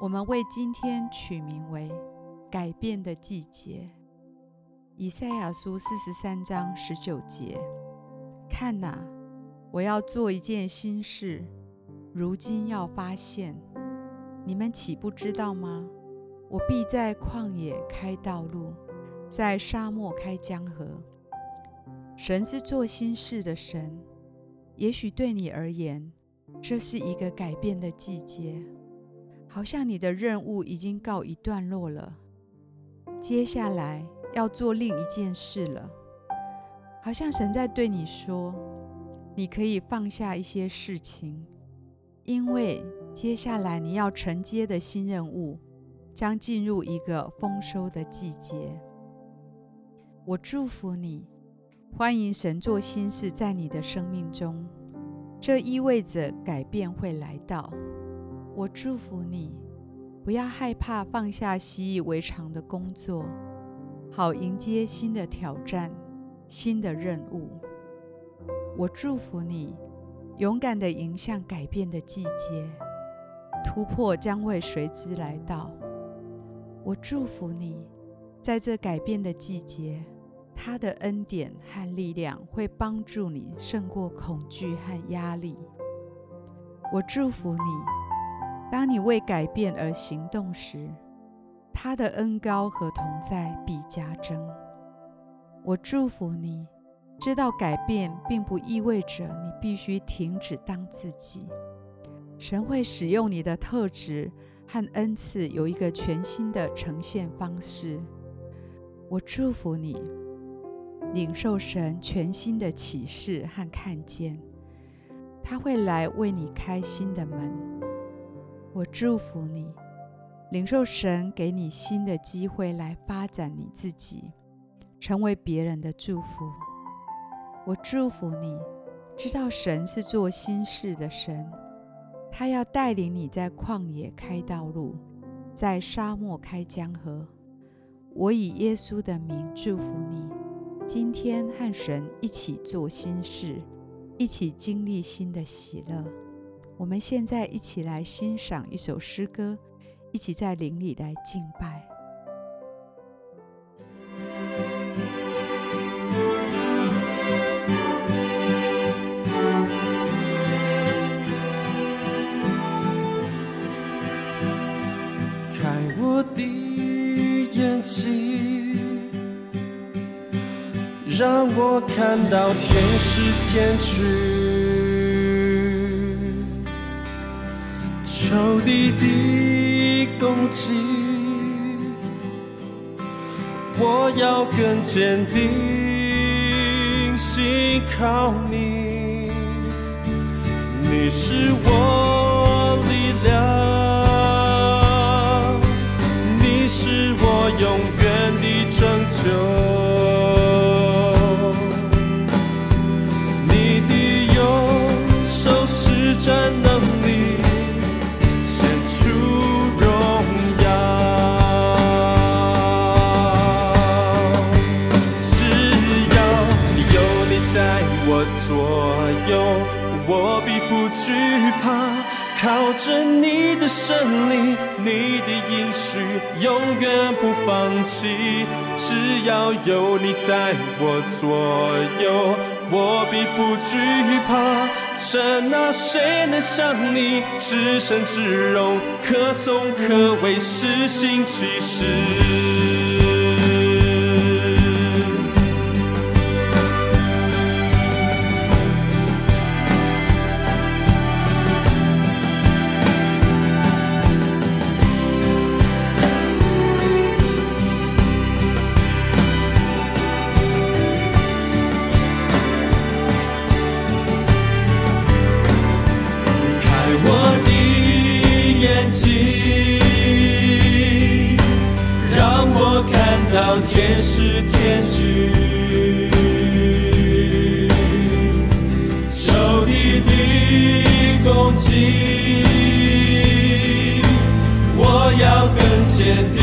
我们为今天取名为“改变的季节”。以赛亚书四十三章十九节：“看哪，我要做一件新事，如今要发现，你们岂不知道吗？我必在旷野开道路，在沙漠开江河。”神是做新事的神，也许对你而言，这是一个改变的季节。好像你的任务已经告一段落了，接下来要做另一件事了。好像神在对你说，你可以放下一些事情，因为接下来你要承接的新任务将进入一个丰收的季节。我祝福你，欢迎神做新事在你的生命中，这意味着改变会来到。我祝福你，不要害怕放下习以为常的工作，好迎接新的挑战、新的任务。我祝福你，勇敢地迎向改变的季节，突破将会随之来到。我祝福你，在这改变的季节，他的恩典和力量会帮助你胜过恐惧和压力。我祝福你。当你为改变而行动时，他的恩高和同在必加增。我祝福你，知道改变并不意味着你必须停止当自己。神会使用你的特质和恩赐，有一个全新的呈现方式。我祝福你，领受神全新的启示和看见，他会来为你开新的门。我祝福你，领受神给你新的机会来发展你自己，成为别人的祝福。我祝福你，知道神是做新事的神，他要带领你在旷野开道路，在沙漠开江河。我以耶稣的名祝福你，今天和神一起做新事，一起经历新的喜乐。我们现在一起来欣赏一首诗歌，一起在灵里来敬拜。开我的眼睛，让我看到天使天军。仇敌的攻击，我要更坚定，信靠你，你是我力量，你是我永远的拯救，左右我必不惧怕，靠着你的胜利，你的应许永远不放弃。只要有你在我左右，我必不惧怕。神啊，谁能像你至圣至荣，可颂可畏，施行奇事。向天使天军，仇敌的攻击，我要更坚定。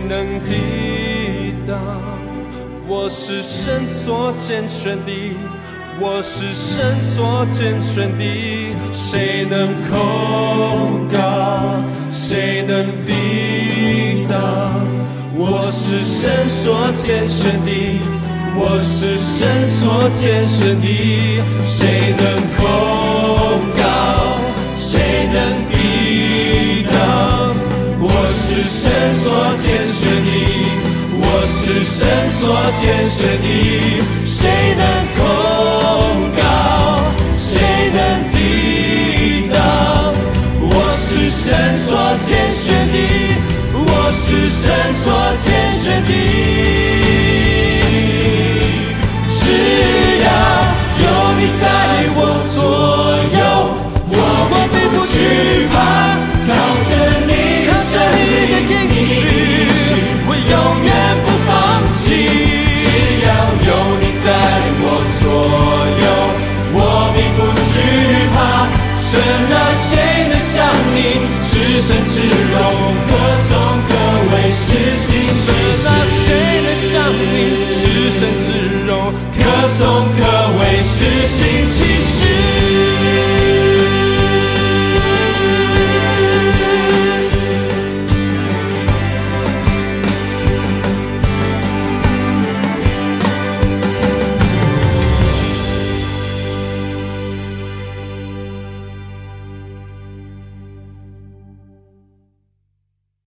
能抵挡？我是神所拣选的，我是神所拣选的，谁能控告？谁能抵挡？我是神所拣选的，我是神所拣选的，谁能控我是神所拣选的。我是神所拣选的，谁能控告？谁能抵挡？我是神所拣选的，我是神所拣选的。